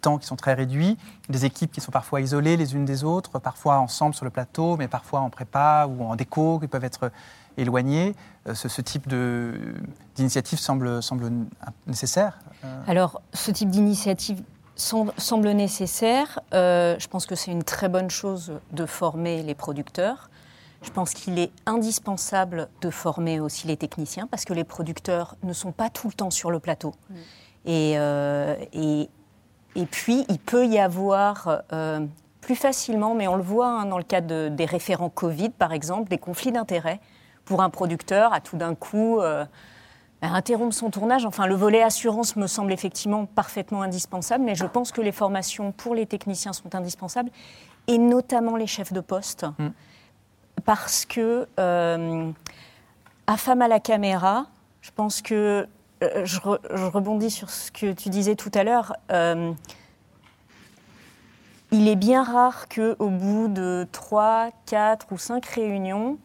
temps qui sont très réduits, des équipes qui sont parfois isolées les unes des autres, parfois ensemble sur le plateau, mais parfois en prépa ou en déco, qui peuvent être éloignées. Euh, ce, type d'initiative semble, nécessaire euh? Alors, ce type d'initiative semble nécessaire. je pense que c'est une très bonne chose de former les producteurs. Je pense qu'il est indispensable de former aussi les techniciens parce que les producteurs ne sont pas tout le temps sur le plateau. Mm. Euh, et, et, puis, il peut y avoir euh, plus facilement, mais on le voit hein, dans le cas des référents Covid, par exemple, des conflits d'intérêts pour un producteur à tout d'un coup euh, interrompre son tournage. Enfin, le volet assurance me semble effectivement parfaitement indispensable, mais je pense que les formations pour les techniciens sont indispensables, et notamment les chefs de poste. Mm parce que euh, à femme à la caméra, je pense que euh, je, rebondis sur ce que tu disais tout à l'heure. Euh, il est bien rare qu'au bout de 3, 4 ou 5 réunions,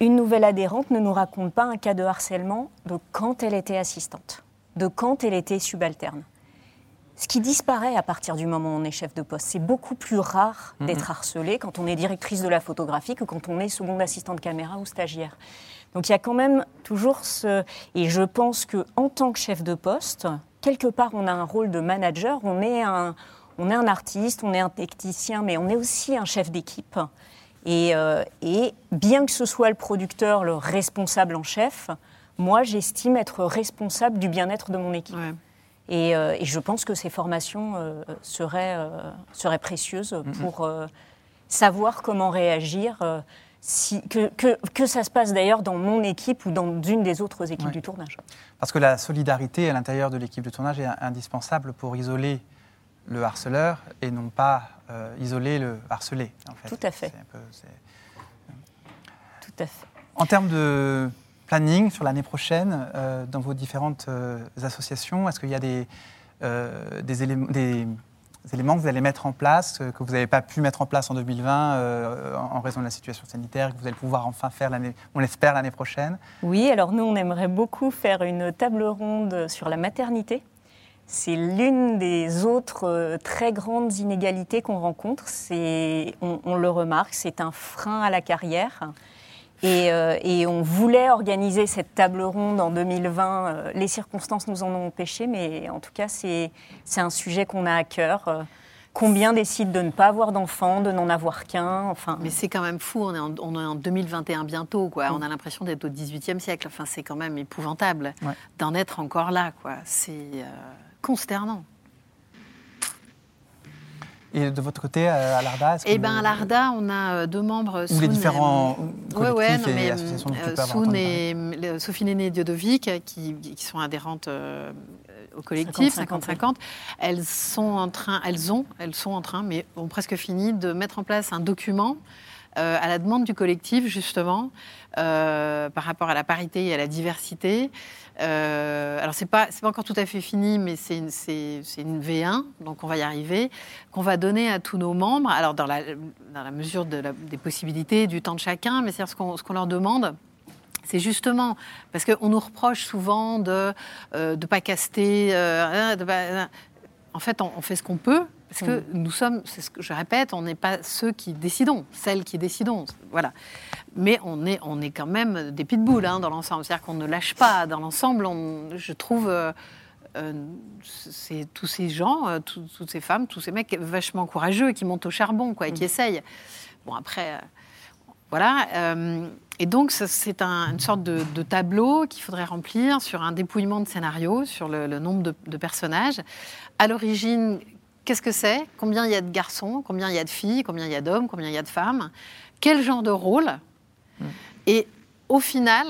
une nouvelle adhérente ne nous raconte pas un cas de harcèlement de quand elle était assistante, de quand elle était subalterne. Ce qui disparaît à partir du moment où on est chef de poste. C'est beaucoup plus rare Mhm. d'être harcelé quand on est directrice de la photographie que quand on est seconde assistante caméra ou stagiaire. Donc il y a quand même toujours ce... Et je pense que en tant que chef de poste, quelque part, on a un rôle de manager. On est un, on est un artiste, on est un technicien, mais on est aussi un chef d'équipe. Et, euh, et bien que ce soit le producteur, le responsable en chef, moi, j'estime être responsable du bien-être de mon équipe. Ouais. Et, euh, et je pense que ces formations euh, seraient, euh, seraient précieuses pour savoir comment réagir, si, que, que, que ça se passe d'ailleurs dans mon équipe ou dans une des autres équipes du tournage. Parce que la solidarité à l'intérieur de l'équipe de tournage est indispensable pour isoler le harceleur et non pas euh, isoler le harcelé. En fait. Tout à fait. Peu- Tout à fait. En termes de planning sur l'année prochaine, euh, dans vos différentes euh, associations, est-ce qu'il y a des, euh, des, éléments, que vous allez mettre en place, que vous n'avez pas pu mettre en place en 2020 euh, en raison de la situation sanitaire, que vous allez pouvoir enfin faire, l'année, on l'espère, l'année prochaine? Oui, alors nous, on aimerait beaucoup faire une table ronde sur la maternité. C'est l'une des autres très grandes inégalités qu'on rencontre. On le remarque, c'est un frein à la carrière. Et, euh, et on voulait organiser cette table ronde en 2020. Euh, Les circonstances nous en ont empêché, mais en tout cas, c'est, un sujet qu'on a à cœur. Euh, Combien décident de ne pas avoir d'enfants, de n'en avoir qu'un enfin, Mais c'est quand même fou, on est en, on est en 2021 bientôt, quoi. Mm. On a l'impression d'être au 18e siècle. Enfin, c'est quand même épouvantable Ouais. d'en être encore là. C'est euh, consternant. Et de votre côté, euh, à l'ARDA est-ce que Eh ben, vous- à l'ARDA, on a euh, deux membres. Ou les Soun, différents euh, ouais, ouais, collectifs non, et mais, associations dont tu euh, peux avoir Soun et euh, Sophie Néné Diodovic, qui, qui sont adhérentes euh, au collectif 50-50, 50-50, elles sont en train, elles ont, elles sont en train, mais ont presque fini de mettre en place un document euh, à la demande du collectif, justement, euh, par rapport à la parité et à la diversité. Euh, alors, c'est pas, c'est pas encore tout à fait fini, mais c'est une, une V1, donc on va y arriver, qu'on va donner à tous nos membres, alors dans la, dans la mesure des possibilités, du temps de chacun, mais c'est ce qu'on, ce leur demande. C'est justement parce qu'on nous reproche souvent de ne pas caster, euh, de pas- en fait, on fait ce qu'on peut, parce que nous sommes, c'est ce que je répète, on n'est pas ceux qui décidons, celles qui décidons. Voilà. Mais on est, on est quand même des pitbulls hein, dans l'ensemble. C'est-à-dire qu'on ne lâche pas. Dans l'ensemble, je trouve. euh, euh, tous ces gens, euh, tout- toutes ces femmes, tous ces mecs vachement courageux qui montent au charbon, quoi, et qui essayent. Bon, après, euh, voilà. et donc, c'est un- une sorte de, de tableau qu'il faudrait remplir sur un dépouillement de scénario, sur le, le nombre de, de personnages. À l'origine, qu'est-ce que c'est? Combien il y a de garçons? Combien il y a de filles? Combien il y a d'hommes? Combien il y a de femmes? Quel genre de rôle? Et au final,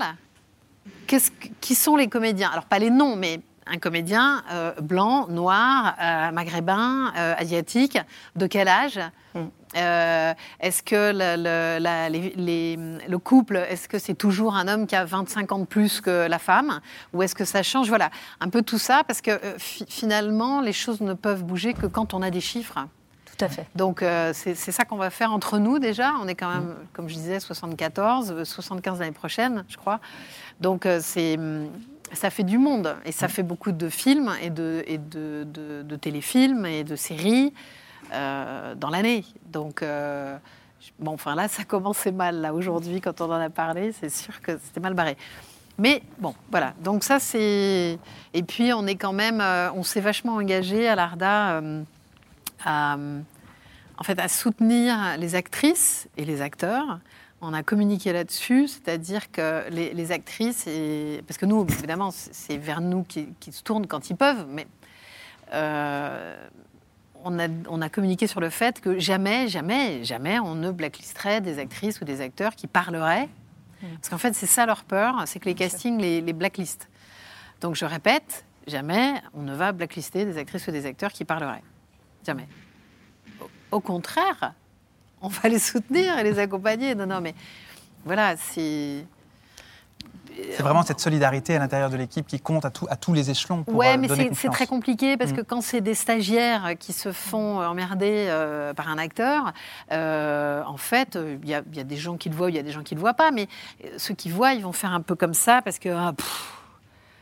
que- qui sont les comédiens? Alors, pas les noms, mais un comédien euh, blanc, noir, euh, maghrébin, euh, asiatique, de quel âge? Mm. Euh, Est-ce que le, le- la- les- les- le couple, est-ce que c'est toujours un homme qui a 25 ans de plus que la femme Ou est-ce que ça change? Voilà, un peu tout ça, parce que euh, fi- finalement, les choses ne peuvent bouger que quand on a des chiffres. tout à fait. Donc euh, c'est ça qu'on va faire entre nous déjà. On est quand même, comme je disais, 74, euh, 75 l'année prochaine, je crois. Donc c'est hum, ça fait du monde et ça fait beaucoup de films et de, et de, de- de téléfilms et de séries euh, dans l'année. Donc euh, bon, enfin là, ça commençait mal là aujourd'hui quand on en a parlé. C'est sûr que c'était mal barré. Mais bon, voilà. Donc ça c'est et puis on est quand même, euh, on s'est vachement engagé à l'Arda. à, en fait, à soutenir les actrices et les acteurs. On a communiqué là-dessus, c'est-à-dire que les, actrices, et, parce que nous, évidemment, c'est vers nous qu'ils se tournent quand ils peuvent, mais on, a, on a communiqué sur le fait que jamais, jamais, jamais on ne blacklisterait des actrices ou des acteurs qui parleraient. Parce qu'en fait, c'est ça leur peur, c'est que les castings les, les blacklistent. Donc je répète, jamais on ne va blacklister des actrices ou des acteurs qui parleraient. Jamais. Au, au contraire, on va les soutenir et les accompagner. Non, non, mais voilà, c'est. C'est vraiment cette solidarité à l'intérieur de l'équipe qui compte à, tout- à tous les échelons pour ouais, euh, mais c'est- très compliqué parce Mm. que quand c'est des stagiaires qui se font emmerder euh, par un acteur, euh, en fait, il y, a- il y a des gens qui le voient, il y a des gens qui le voient pas, mais ceux qui voient, ils vont faire un peu comme ça parce que ah, pff,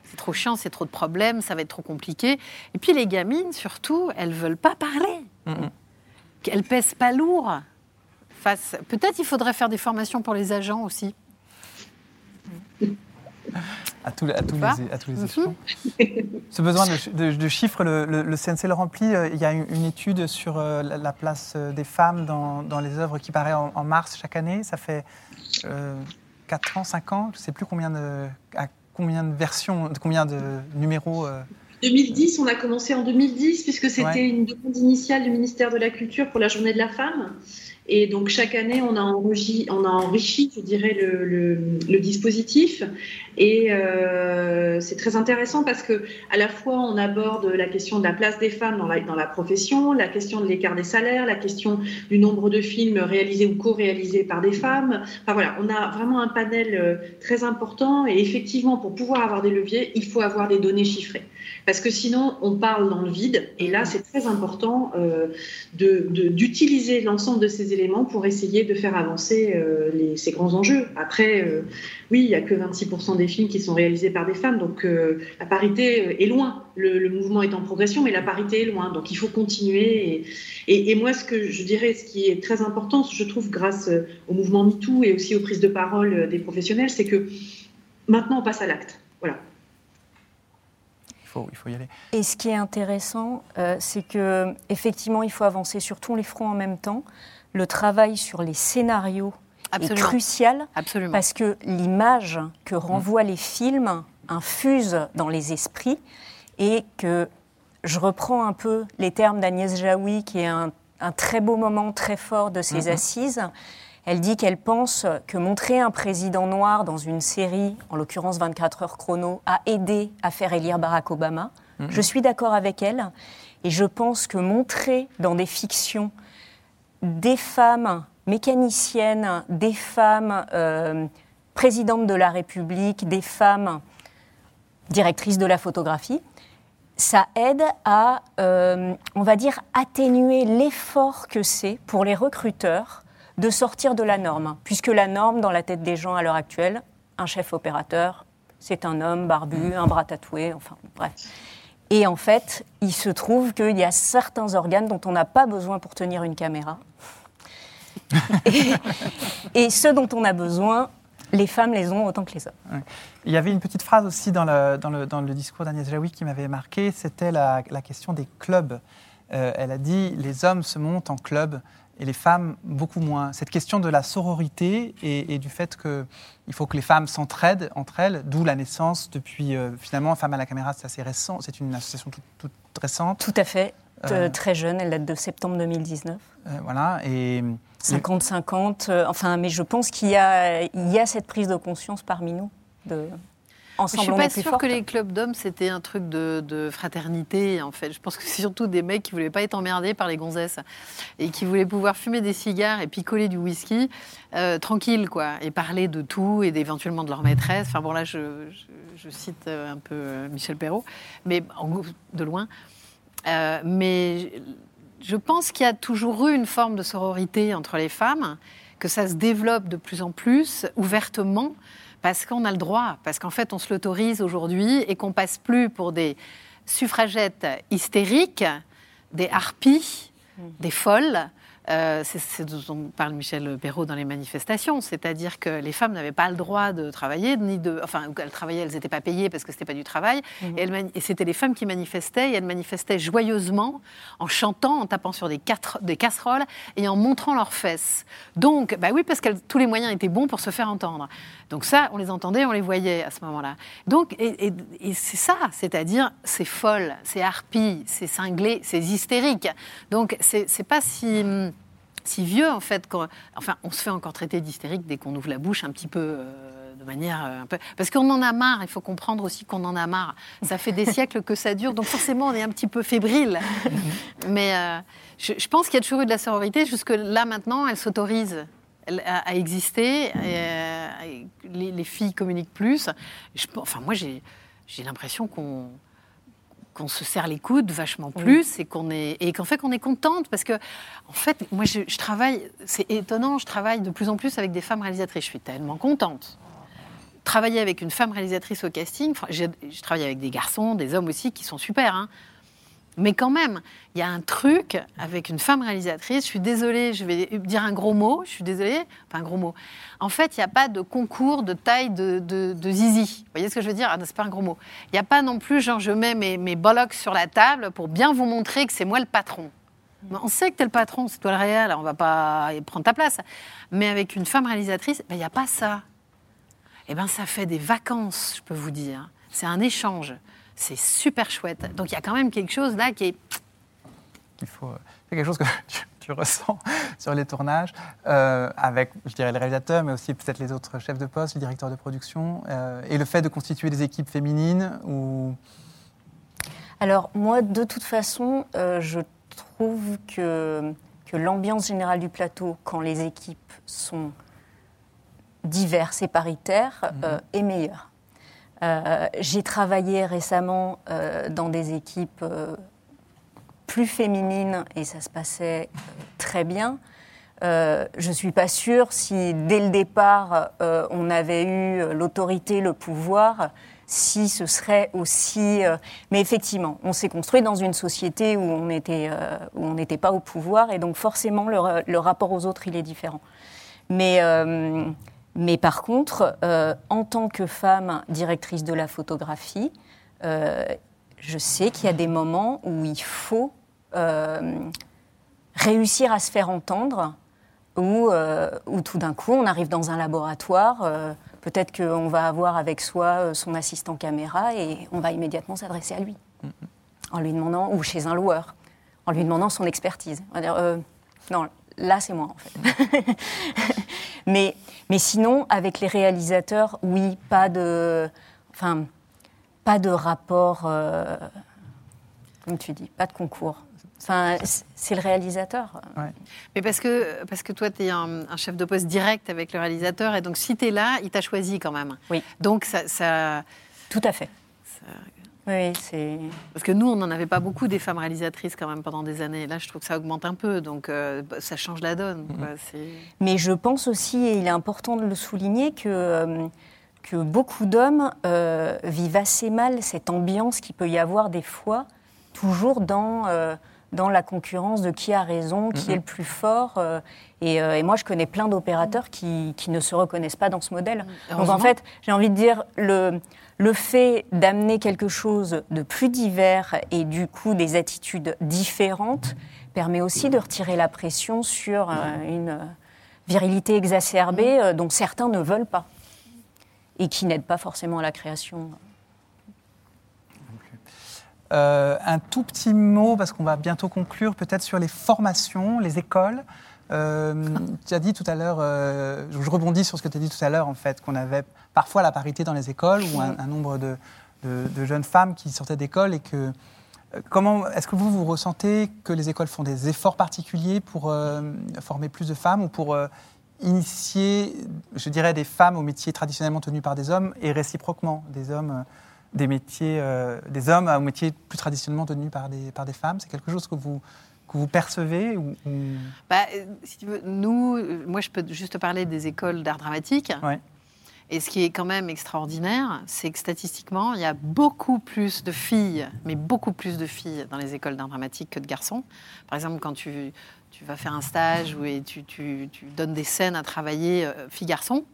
c'est trop chiant, c'est trop de problèmes, ça va être trop compliqué. Et puis les gamines, surtout, elles veulent pas parler. Mhm. Elles pèsent pas lourd. Face... Peut-être il faudrait faire des formations pour les agents aussi. À, tous les- à tous les, à tous les Mhm. échelons. Ce besoin de, de- de chiffres, le, le- le CNC le remplit. Euh, Il y a une, une étude sur euh, la, la place euh, des femmes dans, dans les œuvres qui paraît en, en mars chaque année. Ça fait 4 ans, 5 ans, je ne sais plus combien de, à combien de versions, de combien de numéros. euh, 2010, on a commencé en 2010 puisque c'était Ouais. une demande initiale du ministère de la Culture pour la Journée de la Femme. Et donc chaque année, on a enrichi, on a enrichi je dirais, le, le- le dispositif. Et euh, c'est très intéressant parce que à la fois, on aborde la question de la place des femmes dans la, profession, la question de l'écart des salaires, la question du nombre de films réalisés ou co-réalisés par des femmes. Enfin voilà, on a vraiment un panel euh, très important. Et effectivement, pour pouvoir avoir des leviers, il faut avoir des données chiffrées. Parce que sinon, on parle dans le vide. Et là, c'est très important euh, d'utiliser l'ensemble de ces éléments pour essayer de faire avancer ces grands enjeux. Après, oui, il n'y a que 26% des films qui sont réalisés par des femmes. Donc, euh, la parité euh, est loin. Le, le mouvement est en progression, mais la parité est loin. Donc, il faut continuer. Et, et- et moi, ce que je dirais, ce qui est très important, je trouve, grâce euh, au mouvement MeToo et aussi aux prises de parole des professionnels, c'est que maintenant, on passe à l'acte. Voilà. il, faut, il faut y aller. Et ce qui est intéressant, euh, c'est que effectivement, il faut avancer sur tous les fronts en même temps. Le travail sur les scénarios est crucial Absolument. parce que l'image que renvoient les films infuse dans les esprits et que je reprends un peu les termes d'Agnès Jaoui, qui est un, un très beau moment très fort de ses Mhm. assises. Elle dit qu'elle pense que montrer un président noir dans une série, en l'occurrence 24 heures chrono, a aidé à faire élire Barack Obama. Mhm. Je suis d'accord avec elle. Et je pense que montrer dans des fictions des femmes mécaniciennes, des femmes euh, présidentes de la République, des femmes directrices de la photographie, ça aide à, euh, on va dire, atténuer l'effort que c'est pour les recruteurs de sortir de la norme. Puisque la norme, dans la tête des gens à l'heure actuelle, un chef opérateur, c'est un homme barbu, un bras tatoué, enfin bref. Et en fait, il se trouve qu'il y a certains organes dont on n'a pas besoin pour tenir une caméra. et, et ceux dont on a besoin, les femmes les ont autant que les hommes. Il y avait une petite phrase aussi dans le, dans le, dans le discours d'Agnès Jaoui qui m'avait marqué, c'était la, la question des clubs. Euh, elle a dit les hommes se montent en club et les femmes beaucoup moins. Cette question de la sororité et, et du fait qu'il faut que les femmes s'entraident entre elles, d'où la naissance depuis euh, finalement Femmes à la caméra, c'est assez récent, c'est une association toute, toute récente. Tout à fait, Euh. très jeune, elle date de septembre 2019. Euh, voilà, et 50-50, euh, enfin, mais je pense qu'il y a, il y a cette prise de conscience parmi nous. De, Je ensemble, suis on pas sûre que les clubs d'hommes c'était un truc de, de fraternité en fait. Je pense que c'est surtout des mecs qui voulaient pas être emmerdés par les gonzesses et qui voulaient pouvoir fumer des cigares et picoler du whisky euh, tranquille quoi et parler de tout et éventuellement de leur maîtresse. Enfin bon là je, je- je cite euh, un peu euh, Michel Perrault, mais en gros, de loin. Euh, mais je pense qu'il y a toujours eu une forme de sororité entre les femmes, que ça se développe de plus en plus ouvertement parce qu'on a le droit, parce qu'en fait on se l'autorise aujourd'hui et qu'on passe plus pour des suffragettes hystériques, des harpies, des folles. Euh, c'est ce dont parle Michel Perrault dans les manifestations, c'est-à-dire que les femmes n'avaient pas le droit de travailler, ni de, enfin, elles travaillaient, elles n'étaient pas payées parce que c'était pas du travail, et, mani- et c'était les femmes qui manifestaient, et elles manifestaient joyeusement, en chantant, en tapant sur des, quatre- des casseroles et en montrant leurs fesses. Donc, bah oui, parce que tous les moyens étaient bons pour se faire entendre. Donc ça, on les entendait, on les voyait à ce moment-là. Donc, et, et- et c'est ça, c'est-à-dire, c'est folle, c'est harpie, c'est cinglé, c'est hystérique. Donc, c'est c'est pas si si vieux en fait. enfin, on se fait encore traiter d'hystérique dès qu'on ouvre la bouche un petit peu. euh, de manière euh, un peu parce qu'on en a marre il faut comprendre aussi qu'on en a marre ça fait des siècles que ça dure donc forcément on est un petit peu fébrile mais euh, je, je pense qu'il y a toujours eu de la sororité jusque là maintenant elle s'autorise à, à exister et, euh, les, les filles communiquent plus Je enfin moi j'ai l'impression qu'on qu'on se serre les coudes vachement plus et qu'on est et qu'en fait qu'on est contente parce que en fait moi je, je travaille c'est étonnant je travaille de plus en plus avec des femmes réalisatrices je suis tellement contente travailler avec une femme réalisatrice au casting, je travaille avec des garçons, des hommes aussi qui sont super. Hein. Mais quand même, il y a un truc avec une femme réalisatrice. Je suis désolée, je vais dire un gros mot. Je suis désolée, enfin un gros mot. En fait, il n'y a pas de concours de taille de, de, zizi. Vous voyez ce que je veux dire? Ah, C'est pas un gros mot. Il n'y a pas non plus, genre, je mets mes, mes bollocks sur la table pour bien vous montrer que c'est moi le patron. On sait que tu es le patron, c'est toi le réel, on va pas prendre ta place. Mais avec une femme réalisatrice, ben, il n'y a pas ça. Eh bien, ça fait des vacances, je peux vous dire. C'est un échange. C'est super chouette. Donc il y a quand même quelque chose là qui est. Il faut. C'est quelque chose que tu, ressens sur les tournages, euh, avec, je dirais, les réalisateurs, mais aussi peut-être les autres chefs de poste, les directeurs de production, euh, et le fait de constituer des équipes féminines ou. Alors moi, de toute façon, euh, je trouve que, que l'ambiance générale du plateau, quand les équipes sont diverses et paritaires, mhm. est meilleure. Euh, j'ai travaillé récemment euh, dans des équipes euh, plus féminines et ça se passait très bien. je ne suis pas sûre si dès le départ on avait eu l'autorité, le pouvoir, si ce serait aussi. mais effectivement, on s'est construit dans une société où on n'était pas au pouvoir et donc forcément le, le, rapport aux autres il est différent. Mais mais par contre, euh, en tant que femme directrice de la photographie, euh, je sais qu'il y a des moments où il faut euh, réussir à se faire entendre, où, où tout d'un coup on arrive dans un laboratoire, peut-être qu'on va avoir avec soi son assistant caméra et on va immédiatement s'adresser à lui, en lui demandant, ou chez un loueur, en lui demandant son expertise. On va dire, non, là c'est moi en fait. mais, mais sinon, avec les réalisateurs, oui, pas de, enfin, pas de rapport, euh, comme tu dis, pas de concours. Enfin, c'est le réalisateur. Mais parce que, parce que toi, tu es un, chef de poste direct avec le réalisateur, et donc si tu es là, il t'a choisi quand même. Oui. Donc ça. ça Tout à fait. Oui, c'est. Parce que nous, on n'en avait pas beaucoup des femmes réalisatrices quand même pendant des années. Là, je trouve que ça augmente un peu, donc euh, bah, ça change la donne. Mm-hmm. Mais je pense aussi, et il est important de le souligner, que, euh, que beaucoup d'hommes euh, vivent assez mal cette ambiance qu'il peut y avoir des fois, toujours dans, dans la concurrence de qui a raison, qui mm-hmm. est le plus fort. Et, et, moi, je connais plein d'opérateurs qui, qui, ne se reconnaissent pas dans ce modèle. Donc en fait, j'ai envie de dire, le le fait d'amener quelque chose de plus divers et du coup des attitudes différentes permet aussi de retirer la pression sur euh, une virilité exacerbée euh, dont certains ne veulent pas et qui n'aide pas forcément à la création. Euh, un tout petit mot, parce qu'on va bientôt conclure, peut-être sur les formations, les écoles. Tu as dit tout à l'heure, je rebondis sur ce que tu as dit tout à l'heure, en fait, qu'on avait parfois la parité dans les écoles ou un, nombre de, jeunes femmes qui sortaient d'école et que euh, Comment est-ce que vous vous ressentez que les écoles font des efforts particuliers pour euh, former plus de femmes ou pour euh, initier, je dirais, des femmes aux métiers traditionnellement tenus par des hommes et réciproquement des hommes, des métiers, des hommes aux métiers plus traditionnellement tenus par des, par des femmes? C'est quelque chose que vous que vous percevez ou, Bah, si tu veux, nous, moi, je peux juste parler des écoles d'art dramatique. Ouais. Et ce qui est quand même extraordinaire, c'est que statistiquement, il y a beaucoup plus de filles, mais beaucoup plus de filles dans les écoles d'art dramatique que de garçons. Par exemple, quand tu, tu vas faire un stage où tu, tu, tu, donnes des scènes à travailler euh, filles-garçons,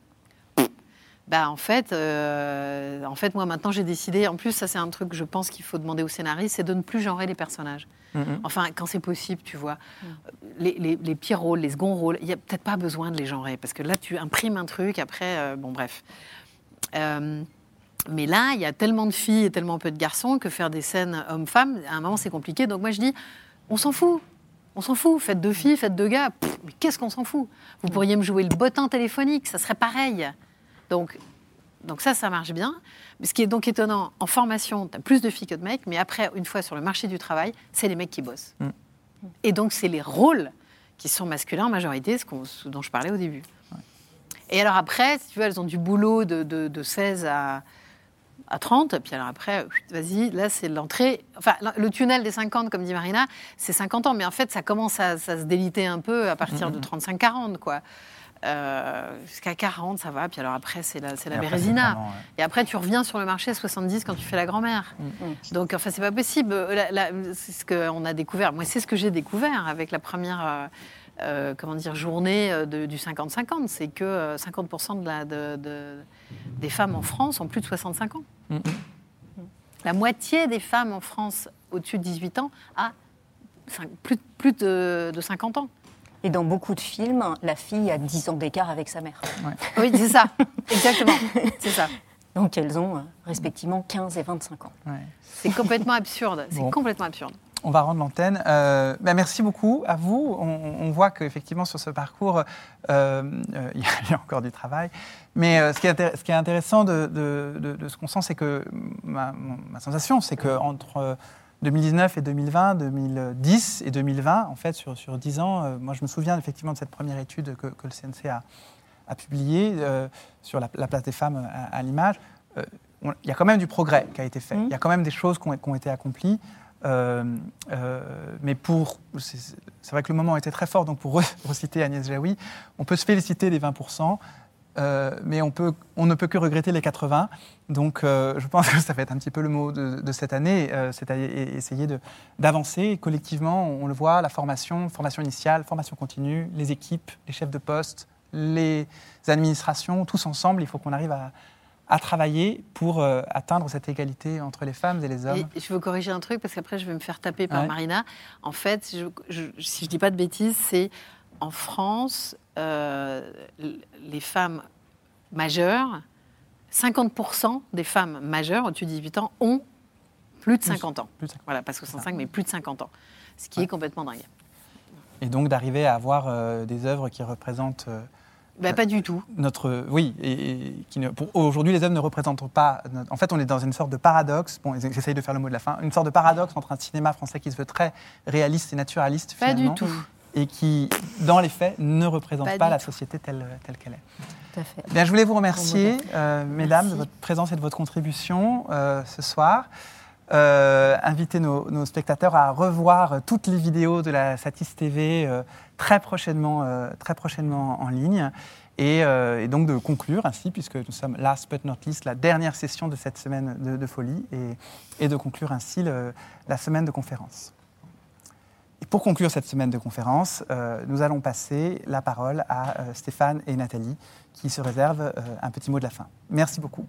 bah en fait, euh, en fait, moi maintenant j'ai décidé. En plus, ça c'est un truc que je pense qu'il faut demander au scénariste, c'est de ne plus genrer les personnages. Mm-hmm. Enfin, quand c'est possible, tu vois. Mm. Les, les, les, pires rôles, les seconds rôles, il n'y a peut-être pas besoin de les genrer, parce que là, tu imprimes un truc, après, euh, bon, bref. Euh, mais là, il y a tellement de filles et tellement peu de garçons que faire des scènes hommes-femmes, à un moment, c'est compliqué. Donc moi, je dis, on s'en fout. On s'en fout. Faites deux filles, faites deux gars. mais qu'est-ce qu'on s'en fout? Vous pourriez me jouer le bottin téléphonique, ça serait pareil. Donc, donc ça, ça marche bien. Mais ce qui est donc étonnant, en formation, tu as plus de filles que de mecs, mais après, une fois sur le marché du travail, c'est les mecs qui bossent. Mm. Et donc, c'est les rôles qui sont masculins en majorité, ce, dont je parlais au début. Et alors après, si tu veux, elles ont du boulot de, de, 16 à, à 30, puis alors après, vas-y, là c'est l'entrée. Enfin, le tunnel des 50, comme dit Marina, c'est 50 ans, mais en fait, ça commence à, se déliter un peu à partir de 35-40, mm. quoi. Euh, Jusqu'à 40, ça va. Puis alors après, c'est la, c'est la Et après, c'est Bérésina. vraiment, ouais. Et après, tu reviens sur le marché à 70 quand tu fais la grand-mère. Donc, enfin, c'est pas possible. La- la- c'est ce qu'on a découvert. Moi, c'est ce que j'ai découvert avec la première, euh, euh, comment dire, journée euh, de- du 50-50. C'est que euh, 50% de la, de- de- des femmes en France ont plus de 65 ans. Mm. La moitié des femmes en France au-dessus de 18 ans a plus, plus de, de 50 ans. Et dans beaucoup de films, la fille a 10 ans d'écart avec sa mère. Oui, c'est ça. Exactement. C'est ça. Donc elles ont euh, respectivement 15 et 25 ans. Ouais. C'est complètement absurde. C'est Bon. complètement absurde. On va rendre l'antenne. Euh, ben, merci beaucoup à vous. On, on voit qu'effectivement, sur ce parcours, euh, euh, il y a- il y a encore du travail. Mais euh, ce, qui est intér- ce qui est intéressant de, de- de- de ce qu'on sent, c'est que ma, sensation, c'est qu'entre euh, 2019 et 2020, 2010 et 2020, en fait, sur, sur 10 ans, euh, moi, je me souviens effectivement de cette première étude que, que le CNC a, a publiée euh, sur la, la place des femmes à, à l'image. Euh, il y a quand même du progrès qui a été fait. Mhm. Il y a quand même des choses qui ont, ont été accomplies. Mais pour. C'est vrai que le moment était très fort, donc pour re- reciter Agnès Jaoui, on peut se féliciter des 20%, euh, mais on, peut, on ne peut que regretter les 80%. Donc euh, je pense que ça va être un petit peu le mot de, de cette année, euh, e- essayer d'avancer collectivement. On le voit, la formation, formation initiale, formation continue, les équipes, les chefs de poste, les administrations, tous ensemble, il faut qu'on arrive à, à travailler pour euh, atteindre cette égalité entre les femmes et les hommes. Et je veux corriger un truc parce qu'après je vais me faire taper par Ouais. Marina. En fait, je- je- si je dis pas de bêtises, c'est en France, les femmes majeures, 50% des femmes majeures au-dessus de 18 ans ont plus de Plus. 50 ans. Plus de 50. Voilà, pas 65, mais plus de 50 ans. Ce qui est complètement dingue. Et donc d'arriver à avoir euh, des œuvres qui représentent euh, Bah, pas du tout. notre. Oui, et, et qui ne, pour, aujourd'hui, les œuvres ne représentent pas. notre- en fait, on est dans une sorte de paradoxe. Bon, j'essaye de faire le mot de la fin. Une sorte de paradoxe entre un cinéma français qui se veut très réaliste et naturaliste, Pas finalement, du tout. Et qui, dans les faits, ne représente Pas la société telle, telle qu'elle est. Tout à fait. Bien, je voulais vous remercier, euh, mesdames, de votre présence et de votre contribution euh, ce soir. Euh, inviter nos, nos spectateurs à revoir toutes les vidéos de la Satis TV euh, très, prochainement, très prochainement en ligne. Et, et donc de conclure ainsi, puisque nous sommes last but not least, la dernière session de cette semaine de, de folie, et, et de conclure ainsi le- la semaine de conférence. Pour conclure cette semaine de conférence, euh, nous allons passer la parole à euh, Stéphane et Nathalie qui se réservent euh, un petit mot de la fin. Merci beaucoup.